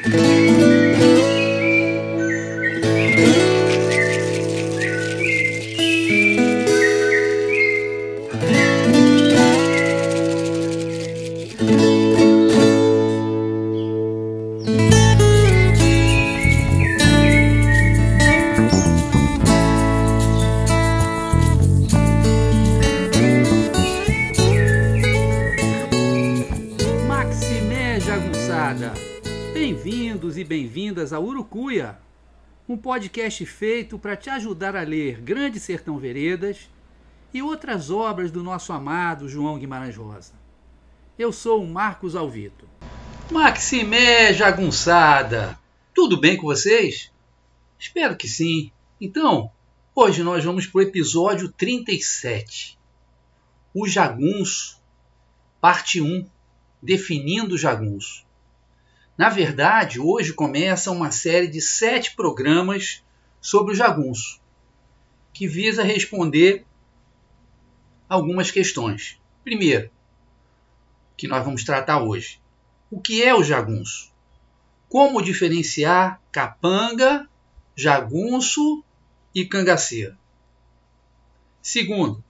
Maximé podcast feito para te ajudar a ler Grande Sertão Veredas e outras obras do nosso amado João Guimarães Rosa. Eu sou o Marcos Alvito. Maximé Jagunçada! Tudo bem com vocês? Espero que sim. Então, hoje nós vamos para o episódio 37. O Jagunço, parte 1 definindo o jagunço. Na verdade, hoje começa uma série de sete programas sobre o jagunço, que visa responder algumas questões. Primeiro, que nós vamos tratar hoje: o que é o jagunço? Como diferenciar capanga, jagunço e cangaceiro? Segundo,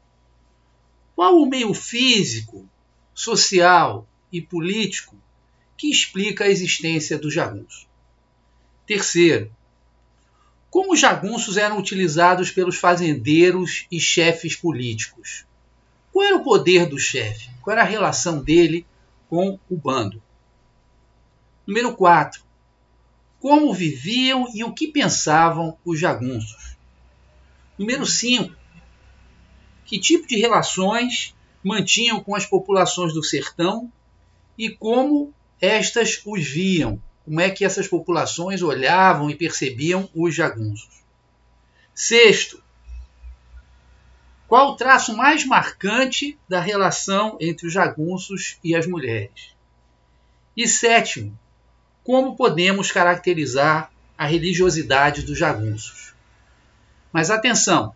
qual o meio físico, social e político que explica a existência do jagunço. Terceiro, como os jagunços eram utilizados pelos fazendeiros e chefes políticos? Qual era o poder do chefe? Qual era a relação dele com o bando? Número 4. Como viviam e o que pensavam os jagunços? Número 5. Que tipo de relações mantinham com as populações do sertão e como estas os viam, como é que essas populações olhavam e percebiam os jagunços. Sexto, qual o traço mais marcante da relação entre os jagunços e as mulheres? E sétimo, como podemos caracterizar a religiosidade dos jagunços? Mas atenção,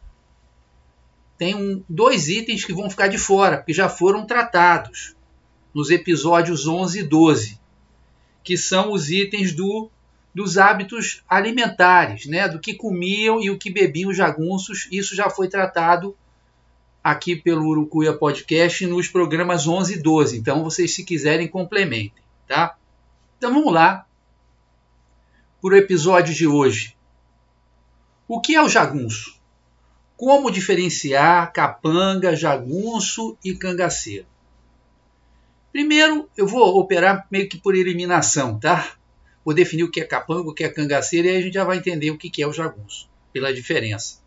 tem um, dois itens que vão ficar de fora, porque já foram tratados nos episódios 11 e 12, que são os itens do, dos hábitos alimentares, né, do que comiam e o que bebiam os jagunços. Isso já foi tratado aqui pelo Urucuia Podcast nos programas 11 e 12. Então, vocês, se quiserem, complementem. Tá? Então, vamos lá para o episódio de hoje. O que é o jagunço? Como diferenciar capanga, jagunço e cangaceiro? Primeiro, eu vou operar meio que por eliminação, tá? Vou definir o que é capanga, o que é cangaceiro, e aí a gente já vai entender o que é o jagunço, pela diferença.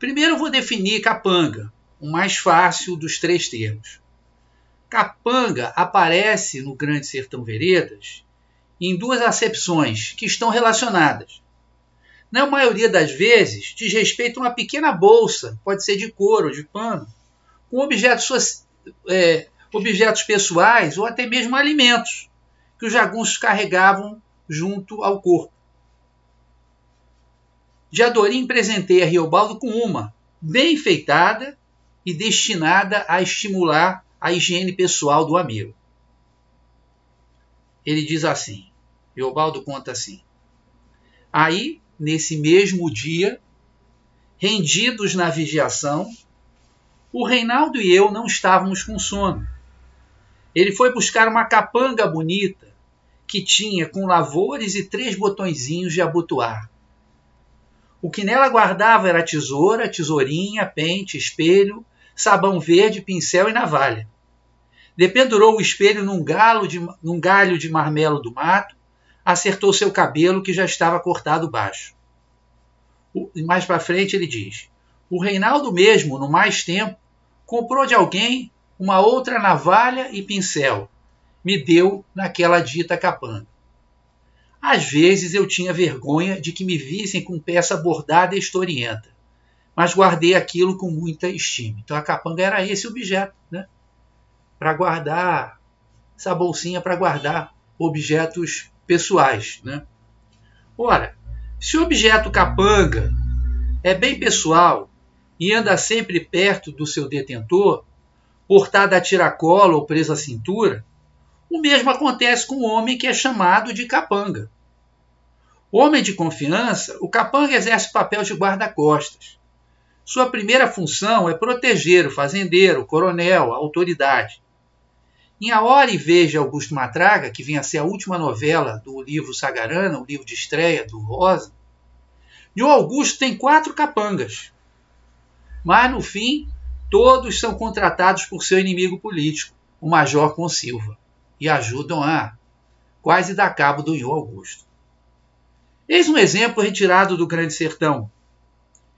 Primeiro, eu vou definir capanga, o mais fácil dos três termos. Capanga aparece no Grande Sertão Veredas em duas acepções que estão relacionadas. Na maioria das vezes, diz respeito a uma pequena bolsa, pode ser de couro ou de pano, com objetos é, objetos pessoais ou até mesmo alimentos que os jagunços carregavam junto ao corpo. Diadorim presenteia Riobaldo com uma, bem enfeitada e destinada a estimular a higiene pessoal do amigo. Ele diz assim, Riobaldo conta assim, Aí, nesse mesmo dia, rendidos na vigiação, o Reinaldo e eu não estávamos com sono ele foi buscar uma capanga bonita que tinha com lavores e três botõezinhos de abotoar. O que nela guardava era tesoura, tesourinha, pente, espelho, sabão verde, pincel e navalha. Dependurou o espelho num, de, num galho de marmelo do mato, acertou seu cabelo que já estava cortado baixo. O, mais para frente ele diz: O Reinaldo mesmo, no mais tempo, comprou de alguém uma outra navalha e pincel me deu naquela dita capanga. Às vezes eu tinha vergonha de que me vissem com peça bordada e historienta, mas guardei aquilo com muita estima. Então a capanga era esse objeto, né? Para guardar essa bolsinha para guardar objetos pessoais, né? Ora, se o objeto capanga é bem pessoal e anda sempre perto do seu detentor, portada a tiracolo ou presa à cintura, O mesmo acontece com o homem que é chamado de capanga. Homem de confiança, o capanga exerce o papel de guarda-costas. Sua primeira função é proteger o fazendeiro, o coronel, a autoridade. Em A Hora e Veja Augusto Matraga, que vinha a ser a última novela do livro Sagarana, o livro de estreia do Rosa, e o Augusto tem quatro capangas. Mas, no fim, todos são contratados por seu inimigo político, o Major Consilva, e ajudam a quase dar cabo do Ion Augusto. Eis um exemplo retirado do Grande Sertão.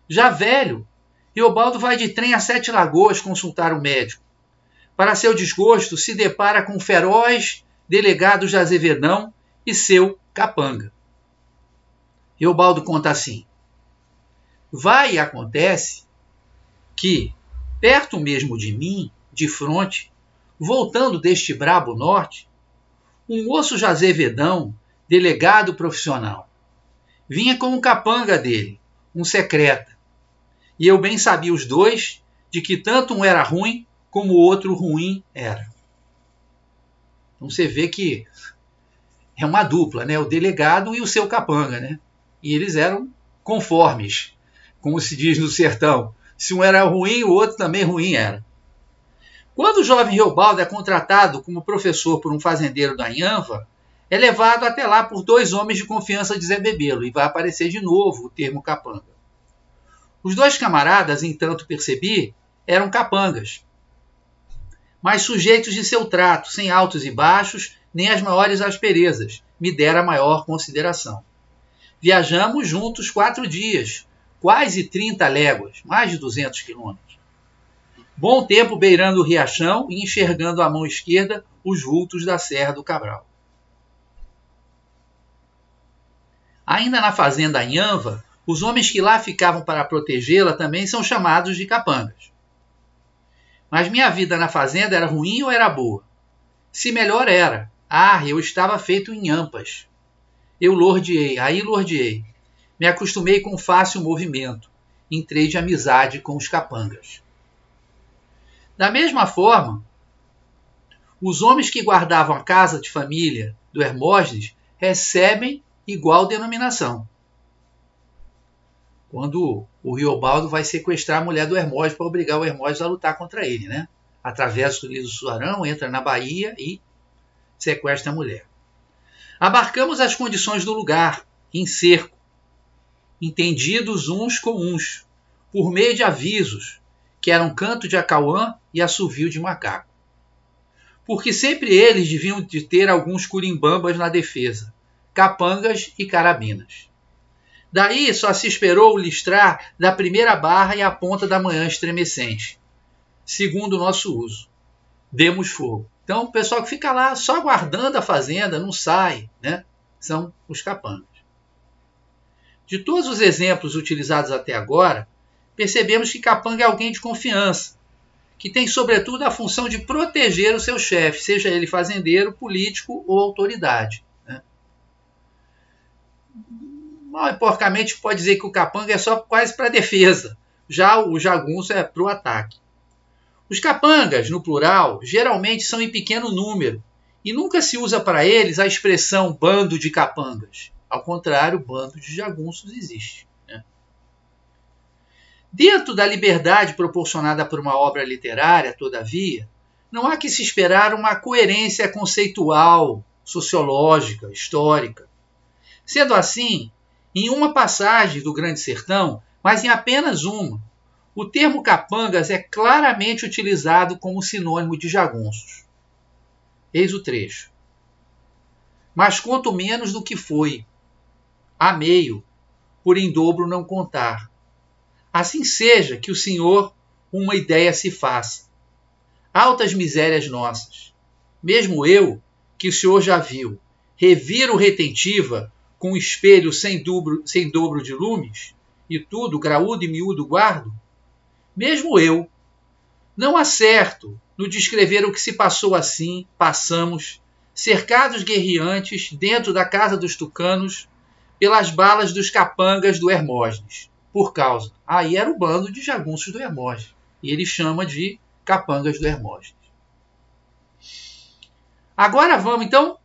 Já velho, Riobaldo vai de trem a Sete Lagoas consultar o médico. Para seu desgosto, se depara com o feroz delegado de Azevedão e seu capanga. Riobaldo conta assim: Vai e acontece que, perto mesmo de mim, de fronte, voltando deste brabo norte, um moço de Azevedão, delegado profissional, vinha com um capanga dele, um secreta, e eu bem sabia os dois de que tanto um era ruim como o outro ruim era. Então você vê que é uma dupla, né? O delegado e o seu capanga, né? E eles eram conformes, como se diz no sertão. Se um era ruim, o outro também ruim era. Quando o jovem Riobaldo é contratado como professor por um fazendeiro da Inhanva, é levado até lá por dois homens de confiança de Zé Bebelo e vai aparecer de novo o termo capanga. Os dois camaradas, entanto percebi, eram capangas, mas sujeitos de seu trato, sem altos e baixos, nem as maiores asperezas, me dera maior consideração. Viajamos juntos quatro dias, quase 30 léguas, mais de 200 quilômetros. Bom tempo beirando o riachão e enxergando à mão esquerda os vultos da Serra do Cabral. Ainda na fazenda Anhanva, os homens que lá ficavam para protegê-la também são chamados de capangas. Mas minha vida na fazenda era ruim ou era boa? Se melhor era. Ah, eu estava feito em ampas. Eu lordeei, aí lordeei. Me acostumei com fácil movimento. Entrei de amizade com os capangas. Da mesma forma, os homens que guardavam a casa de família do Hermógenes recebem igual denominação quando o Riobaldo vai sequestrar a mulher do Hermógenes para obrigar o Hermógenes a lutar contra ele, né? Atravessa o do Suarão, entra na Bahia e sequestra a mulher. Abarcamos as condições do lugar, em cerco, entendidos uns com uns, por meio de avisos, que eram canto de acauã e assovio de macaco. Porque sempre eles deviam de ter alguns curimbambas na defesa, capangas e carabinas. Daí só se esperou o listrar da primeira barra e a ponta da manhã estremecente, segundo o nosso uso. Demos fogo. Então, o pessoal que fica lá só guardando a fazenda, não sai, né? São os capangas. De todos os exemplos utilizados até agora, percebemos que capanga é alguém de confiança, que tem sobretudo a função de proteger o seu chefe, seja ele fazendeiro, político ou autoridade mal e porcamente pode dizer que o capanga é só quase para defesa, já o jagunço é para o ataque. Os capangas, no plural, geralmente são em pequeno número e nunca se usa para eles a expressão bando de capangas. Ao contrário, bando de jagunços existe. Né? Dentro da liberdade proporcionada por uma obra literária, todavia, não há que se esperar uma coerência conceitual, sociológica, histórica. Sendo assim, em uma passagem do Grande Sertão, mas em apenas uma, o termo capangas é claramente utilizado como sinônimo de jagunços. Eis o trecho. Mas conto menos do que foi. A meio, por em dobro não contar. Assim seja que o Senhor uma ideia se faça. Altas misérias nossas. Mesmo eu, que o Senhor já viu, reviro retentiva com espelho sem dobro, sem dobro de lumes, e tudo graúdo e miúdo guardo? Mesmo eu não acerto no descrever o que se passou assim, passamos, cercados guerreantes, dentro da casa dos tucanos, pelas balas dos capangas do Hermógenes. Por causa. Aí era o bando de jagunços do Hermógenes. E ele chama de capangas do Hermógenes. Agora vamos, então,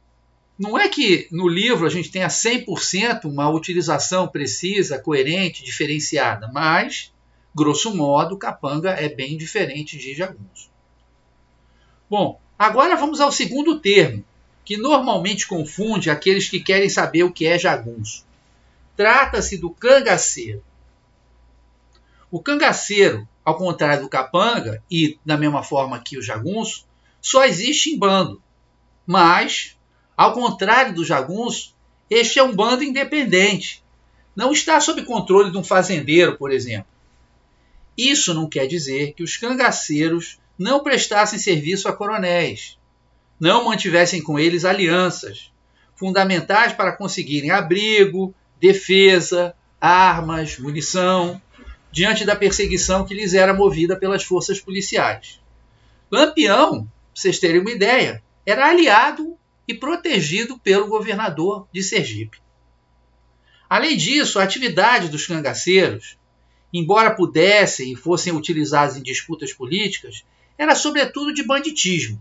não é que no livro a gente tenha 100% uma utilização precisa, coerente, diferenciada, mas, grosso modo, capanga é bem diferente de jagunço. Bom, agora vamos ao segundo termo, que normalmente confunde aqueles que querem saber o que é jagunço. Trata-se do cangaceiro. O cangaceiro, ao contrário do capanga e da mesma forma que o jagunço, só existe em bando. Mas, ao contrário do jagunço, este é um bando independente. Não está sob controle de um fazendeiro, por exemplo. Isso não quer dizer que os cangaceiros não prestassem serviço a coronéis, não mantivessem com eles alianças, fundamentais para conseguirem abrigo, defesa, armas, munição, diante da perseguição que lhes era movida pelas forças policiais. Lampião, vocês terem uma ideia, era aliado e protegido pelo governador de Sergipe. Além disso, a atividade dos cangaceiros, embora pudessem e fossem utilizados em disputas políticas, era sobretudo de banditismo.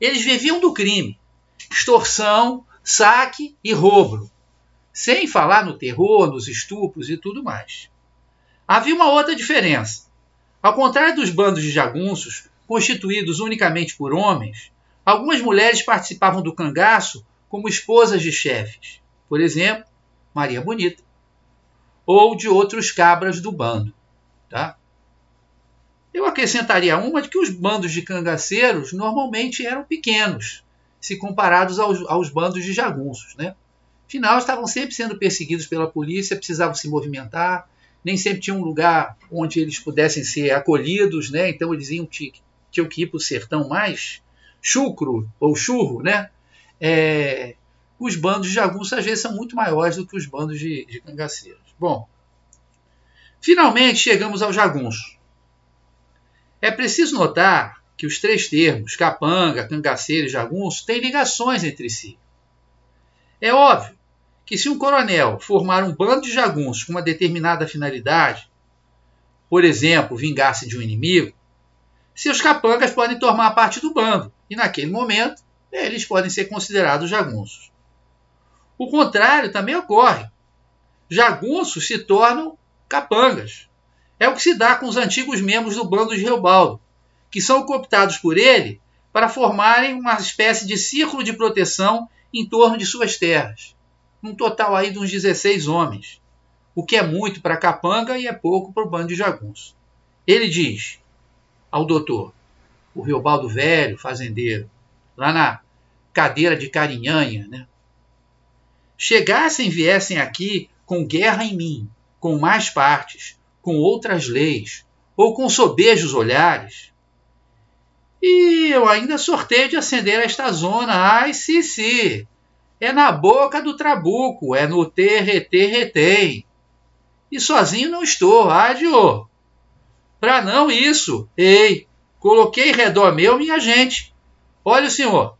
Eles viviam do crime, extorsão, saque e roubo, sem falar no terror, nos estupros e tudo mais. Havia uma outra diferença. Ao contrário dos bandos de jagunços, constituídos unicamente por homens, algumas mulheres participavam do cangaço como esposas de chefes, por exemplo, Maria Bonita, ou de outros cabras do bando. Tá? Eu acrescentaria uma de que os bandos de cangaceiros normalmente eram pequenos, se comparados aos, aos bandos de jagunços. Né? Afinal, estavam sempre sendo perseguidos pela polícia, precisavam se movimentar, nem sempre tinha um lugar onde eles pudessem ser acolhidos, né? Então eles iam, tinham que ir para o sertão mais chucro ou churro, né? É, os bandos de jagunços às vezes são muito maiores do que os bandos de, de cangaceiros. Bom, finalmente chegamos ao jagunço. É preciso notar que os três termos, capanga, cangaceiro e jagunço, têm ligações entre si. É óbvio que se um coronel formar um bando de jagunços com uma determinada finalidade, por exemplo, vingar-se de um inimigo, seus capangas podem tomar parte do bando e, naquele momento, eles podem ser considerados jagunços. O contrário também ocorre. Jagunços se tornam capangas. É o que se dá com os antigos membros do bando de Reobaldo, que são cooptados por ele para formarem uma espécie de círculo de proteção em torno de suas terras um total aí de uns 16 homens, o que é muito para Capanga e é pouco para o bando de jagunço. Ele diz ao doutor, o Riobaldo Velho, fazendeiro, lá na cadeira de Carinhanha, né? Chegassem viessem aqui com guerra em mim, com mais partes, com outras leis, ou com sobejos olhares. E eu ainda sorteio de acender esta zona, ai, sim, sim, é na boca do trabuco, é no terretê retém. E sozinho não estou, ádio. Pra não isso, ei, coloquei redor meu minha gente. Olha senhor,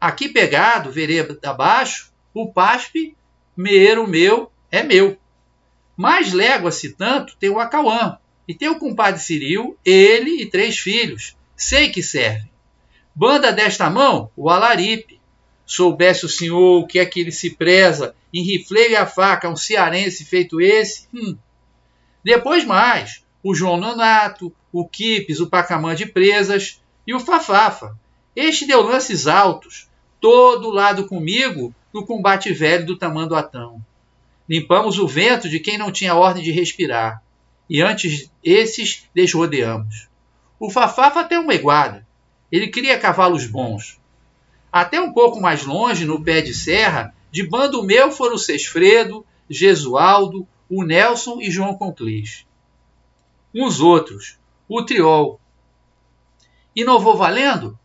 aqui pegado, vereda abaixo, o paspe, meiro meu, é meu. Mais légua-se tanto tem o Acauã, e tem o compadre Ciril, ele e três filhos, sei que servem. Banda desta mão, o Alaripe, soubesse o senhor o que é que ele se preza em rifleiro a faca, um cearense feito esse. Hum. Depois mais, o João Nonato, o Kipes, o Pacamã de Presas e o Fafafa. Este deu lances altos, todo lado comigo no combate velho do Tamanduatão. Limpamos o vento de quem não tinha ordem de respirar, e antes esses desrodeamos. O Fafafa tem uma iguada. Ele cria cavalos bons, até um pouco mais longe, no pé de serra, de bando meu foram o Sesfredo, Gesualdo, o Nelson e João Conclis. Uns outros, o Triol. E não vou valendo?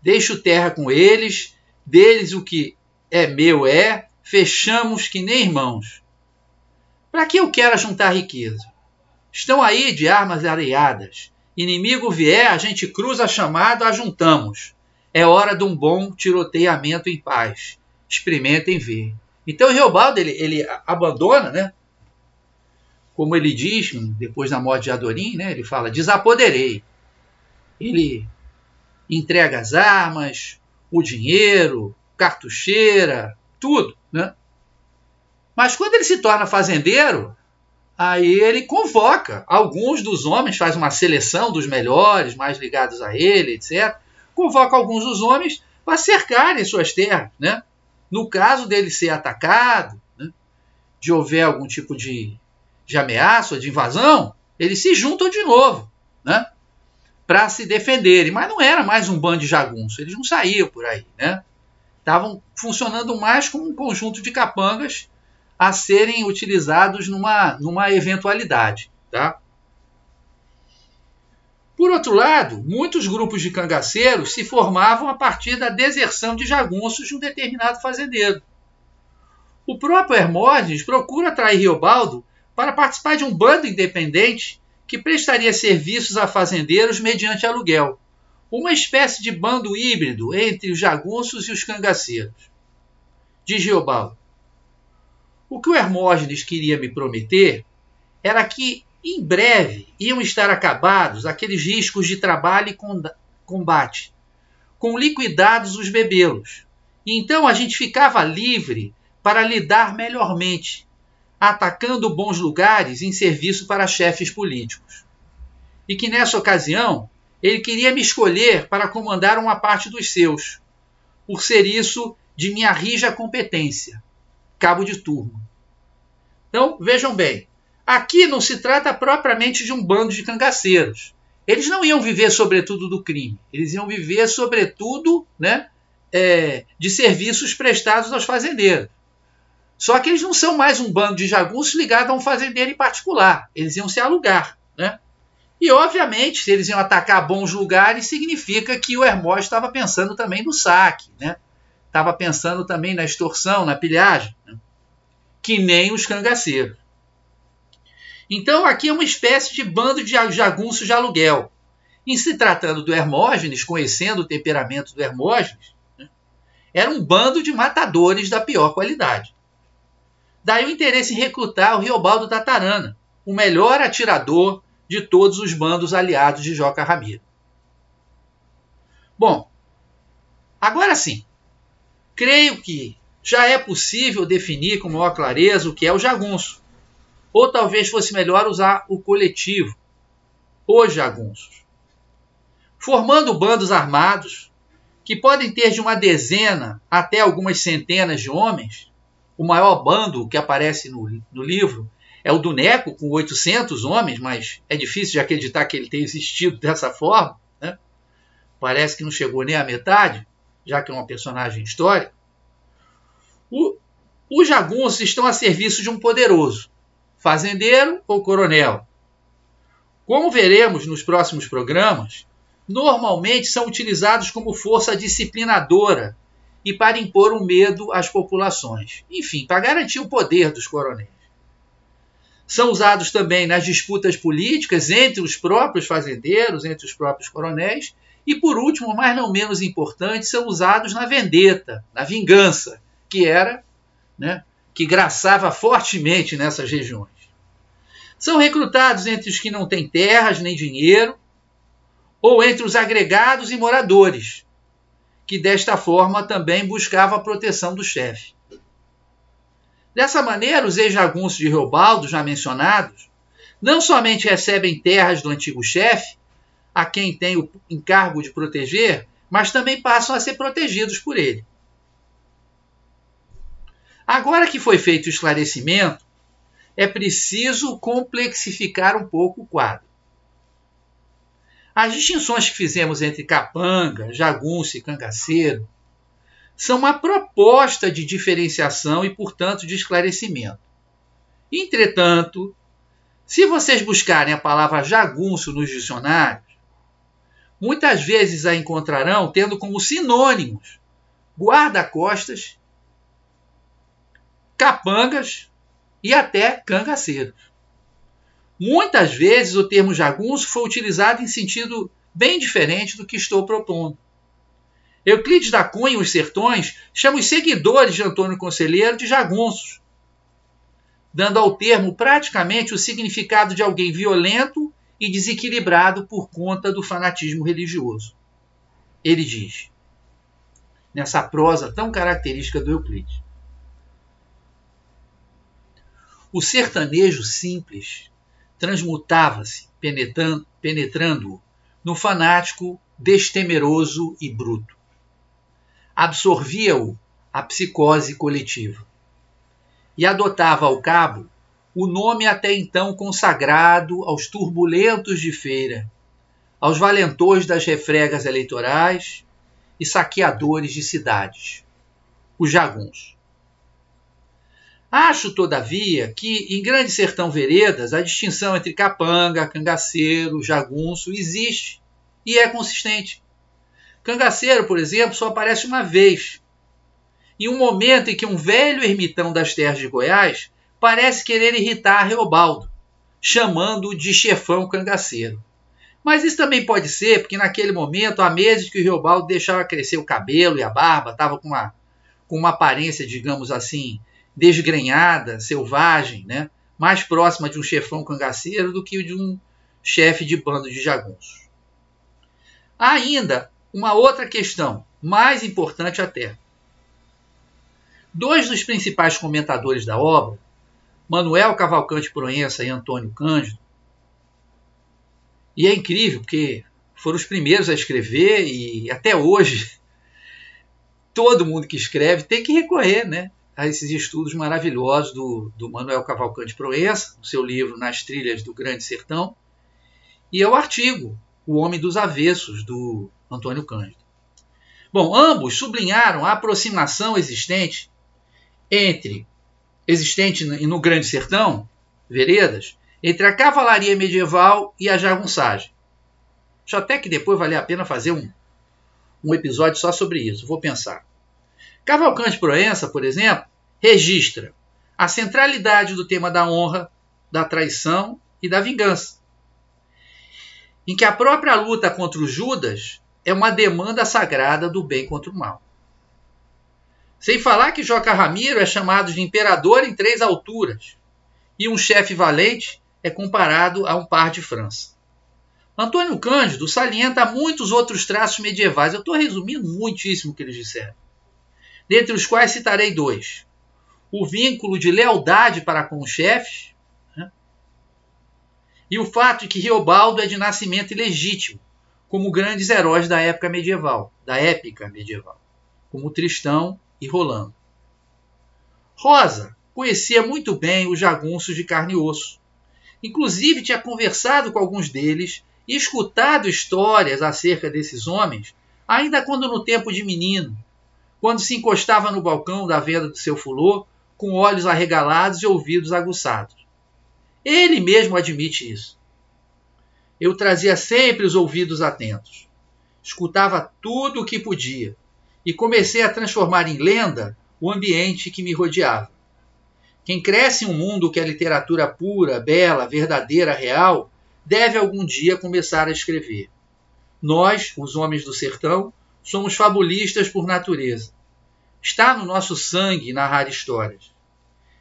Deixo terra com eles, deles o que é meu é, fechamos que nem irmãos. Para que eu quero juntar riqueza? Estão aí de armas areadas. Inimigo vier, a gente cruza chamado, ajuntamos. É hora de um bom tiroteamento em paz. Experimentem ver. Então Reobaldo ele, ele abandona, né? Como ele diz, depois da morte de Adorim, né? Ele fala: desapoderei. Ele entrega as armas, o dinheiro, cartucheira, tudo, né? Mas quando ele se torna fazendeiro, aí ele convoca alguns dos homens, faz uma seleção dos melhores, mais ligados a ele, etc. Convoca alguns dos homens para cercarem suas terras, né? No caso dele ser atacado, né? de houver algum tipo de, de ameaça, de invasão, eles se juntam de novo, né? Para se defenderem. Mas não era mais um bando de jagunços, eles não saíam por aí, né? Estavam funcionando mais como um conjunto de capangas a serem utilizados numa, numa eventualidade. Tá? Por outro lado, muitos grupos de cangaceiros se formavam a partir da deserção de jagunços de um determinado fazendeiro. O próprio Hermógenes procura atrair Riobaldo para participar de um bando independente que prestaria serviços a fazendeiros mediante aluguel, uma espécie de bando híbrido entre os jagunços e os cangaceiros. Diz Riobaldo: o que o Hermógenes queria me prometer era que, em breve, iam estar acabados aqueles riscos de trabalho e combate, com liquidados os bebelos. E então a gente ficava livre para lidar melhormente, atacando bons lugares em serviço para chefes políticos. E que nessa ocasião ele queria me escolher para comandar uma parte dos seus, por ser isso de minha rija competência, cabo de turma. Então, vejam bem, aqui não se trata propriamente de um bando de cangaceiros. Eles não iam viver sobretudo do crime, eles iam viver sobretudo né, é, de serviços prestados aos fazendeiros. Só que eles não são mais um bando de jagunços ligado a um fazendeiro em particular, eles iam se alugar. E, obviamente, se eles iam atacar bons lugares, significa que o Hermógenes estava pensando também no saque, estava né? pensando também na extorsão, na pilhagem. Né? que nem os cangaceiros. Então aqui é uma espécie de bando de jagunços de aluguel. Em se tratando do Hermógenes, conhecendo o temperamento do Hermógenes, né, era um bando de matadores da pior qualidade. Daí o interesse em recrutar o Riobaldo Tatarana, o melhor atirador de todos os bandos aliados de Joca Ramiro. Bom, agora sim, creio que já é possível definir com maior clareza o que é o jagunço. Ou talvez fosse melhor usar o coletivo, os jagunços. Formando bandos armados, que podem ter de uma dezena até algumas centenas de homens, o maior bando que aparece no, no livro é o do Neco, com 800 homens, mas é difícil de acreditar que ele tenha existido dessa forma. Né? Parece que não chegou nem à metade, já que é uma personagem histórica. O, os jagunços estão a serviço de um poderoso, fazendeiro ou coronel. Como veremos nos próximos programas, normalmente são utilizados como força disciplinadora e para impor o um medo às populações. Enfim, para garantir o poder dos coronéis. São usados também nas disputas políticas entre os próprios fazendeiros, entre os próprios coronéis. E, por último, mas não menos importante, são usados na vendetta, na vingança, que era, né, que graçava fortemente nessas regiões. São recrutados entre os que não têm terras nem dinheiro, ou entre os agregados e moradores, que desta forma também buscava a proteção do chefe. Dessa maneira, os ex-jagunços de Reobaldo, já mencionados, não somente recebem terras do antigo chefe, a quem tem o encargo de proteger, mas também passam a ser protegidos por ele. Agora que foi feito o esclarecimento, é preciso complexificar um pouco o quadro. As distinções que fizemos entre capanga, jagunço e cangaceiro são uma proposta de diferenciação e, portanto, de esclarecimento. Entretanto, se vocês buscarem a palavra jagunço nos dicionários, muitas vezes a encontrarão tendo como sinônimos guarda-costas capangas e até cangaceiros. Muitas vezes o termo jagunço foi utilizado em sentido bem diferente do que estou propondo. Euclides da Cunha os Sertões chama os seguidores de Antônio Conselheiro de jagunços, dando ao termo praticamente o significado de alguém violento e desequilibrado por conta do fanatismo religioso. Ele diz: nessa prosa tão característica do Euclides. O sertanejo simples transmutava-se, penetrando-o no fanático destemeroso e bruto. Absorvia-o a psicose coletiva e adotava ao cabo o nome até então consagrado aos turbulentos de feira, aos valentões das refregas eleitorais e saqueadores de cidades, os jaguns. Acho, todavia, que em Grande Sertão Veredas a distinção entre capanga, cangaceiro, jagunço existe e é consistente. Cangaceiro, por exemplo, só aparece uma vez. Em um momento em que um velho ermitão das terras de Goiás parece querer irritar Reobaldo, chamando-o de chefão cangaceiro. Mas isso também pode ser porque naquele momento, há meses que o Reobaldo deixava crescer o cabelo e a barba, estava com uma, com uma aparência, digamos assim, desgrenhada, selvagem, né? mais próxima de um chefão cangaceiro do que de um chefe de bando de jagunços. Há ainda uma outra questão, mais importante até. Dois dos principais comentadores da obra, Manuel Cavalcante Proença e Antônio Cândido, e é incrível porque foram os primeiros a escrever e até hoje todo mundo que escreve tem que recorrer né, a esses estudos maravilhosos do, do Manuel Cavalcante Proença, no seu livro Nas Trilhas do Grande Sertão, e ao artigo O Homem dos Avessos, do Antônio Cândido. Bom, ambos sublinharam a aproximação existente entre existente no Grande Sertão, Veredas, entre a cavalaria medieval e a jagunçagem. Acho até que depois vale a pena fazer um, um episódio só sobre isso, vou pensar. Cavalcante Proença, por exemplo, registra a centralidade do tema da honra, da traição e da vingança, em que a própria luta contra os Judas é uma demanda sagrada do bem contra o mal. Sem falar que Joca Ramiro é chamado de imperador em três alturas e um chefe valente é comparado a um par de França. Antônio Cândido salienta muitos outros traços medievais. Eu estou resumindo muitíssimo o que eles disseram dentre os quais citarei dois: o vínculo de lealdade para com os chefes né? e o fato de que Riobaldo é de nascimento ilegítimo, como grandes heróis da época medieval, da épica medieval, como Tristão e Rolando. Rosa conhecia muito bem os jagunços de carne e osso. Inclusive tinha conversado com alguns deles e escutado histórias acerca desses homens, ainda quando no tempo de menino, quando se encostava no balcão da venda do seu fulô, com olhos arregalados e ouvidos aguçados. Ele mesmo admite isso. Eu trazia sempre os ouvidos atentos. Escutava tudo o que podia e comecei a transformar em lenda o ambiente que me rodeava. Quem cresce em um mundo que é literatura pura, bela, verdadeira, real, deve algum dia começar a escrever. Nós, os homens do sertão, Somos fabulistas por natureza. Está no nosso sangue narrar histórias.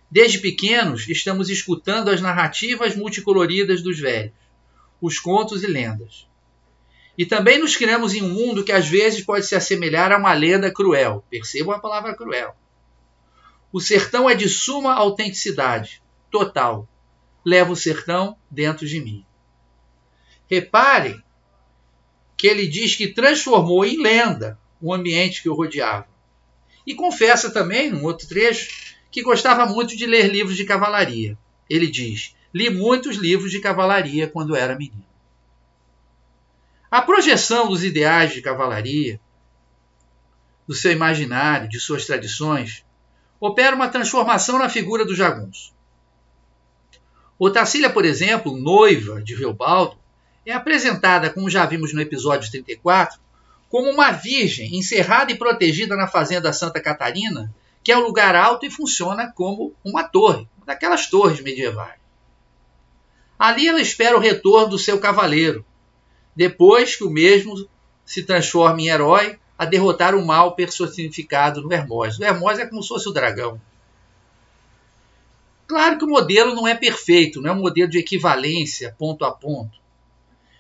Desde pequenos, estamos escutando as narrativas multicoloridas dos velhos, os contos e lendas. E também nos criamos em um mundo que às vezes pode se assemelhar a uma lenda cruel. Percebam a palavra cruel. O sertão é de suma autenticidade, total. Levo o sertão dentro de mim. Reparem que ele diz que transformou em lenda o ambiente que o rodeava. E confessa também, num outro trecho, que gostava muito de ler livros de cavalaria. Ele diz: li muitos livros de cavalaria quando era menino. A projeção dos ideais de cavalaria, do seu imaginário, de suas tradições, opera uma transformação na figura do jagunço. Otacília, por exemplo, noiva de Reobaldo, é apresentada, como já vimos no episódio 34, como uma virgem encerrada e protegida na fazenda Santa Catarina, que é um lugar alto e funciona como uma torre, daquelas torres medievais. Ali ela espera o retorno do seu cavaleiro, depois que o mesmo se transforma em herói a derrotar o mal personificado no Hermós. O Hermós é como se fosse o dragão. Claro que o modelo não é perfeito, não é um modelo de equivalência ponto a ponto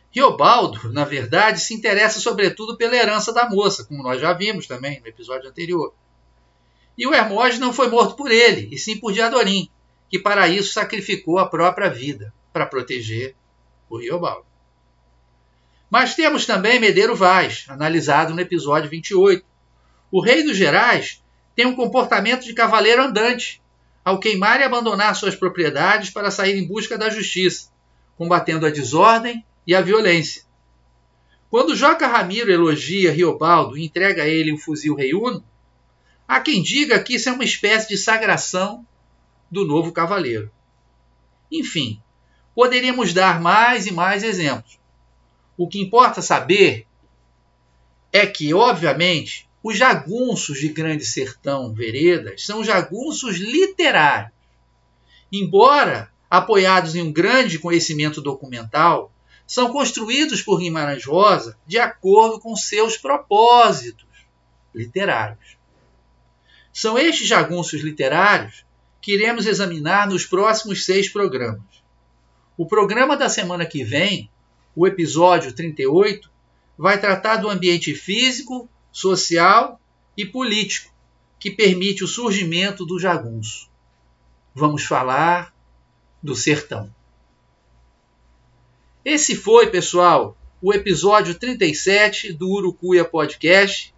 Riobaldo, na verdade, se interessa sobretudo pela herança da moça, como nós já vimos também no episódio anterior. E o Hermógenes não foi morto por ele, e sim por Diadorim, que para isso sacrificou a própria vida para proteger o Riobaldo. Mas temos também Medeiro Vaz, analisado no episódio 28. O rei dos Gerais tem um comportamento de cavaleiro andante, ao queimar e abandonar suas propriedades para sair em busca da justiça, combatendo a desordem e a violência. Quando Joca Ramiro elogia Riobaldo e entrega a ele o fuzil Rei Uno, há quem diga que isso é uma espécie de sagração do novo cavaleiro. Enfim, poderíamos dar mais e mais exemplos. O que importa saber é que, obviamente, os jagunços de Grande Sertão Veredas são jagunços literários. Embora apoiados em um grande conhecimento documental, são construídos por Guimarães Rosa de acordo com seus propósitos literários. São estes jagunços literários que iremos examinar nos próximos seis programas. O programa da semana que vem, o episódio 38, vai tratar do ambiente físico, social e político que permite o surgimento do jagunço. Vamos falar do sertão. Esse foi, pessoal, o episódio 37 do Urucuia Podcast,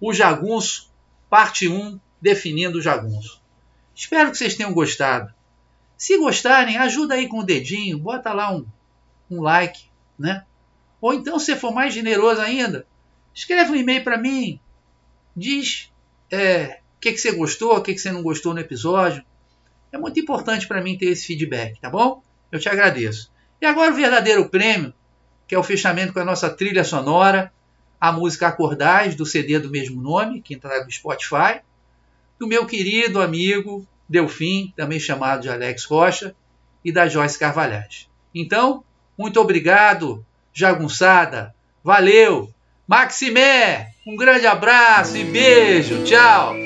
o jagunço, parte 1, definindo o jagunço. Espero que vocês tenham gostado. Se gostarem, ajuda aí com o dedinho, bota lá um, um like, né? Ou então, se for mais generoso ainda, escreve um e-mail para mim, diz é, o que, que você gostou, o que, que você não gostou no episódio. É muito importante para mim ter esse feedback, tá bom? Eu te agradeço. E agora o verdadeiro prêmio, que é o fechamento com a nossa trilha sonora, a música Acordais, do CD do mesmo nome, que está no Spotify do meu querido amigo Delfim, também chamado de Alex Rocha, e da Joyce Carvalhais. Então, muito obrigado, jagunçada. Valeu! Maximé, um grande abraço e beijo. Tchau!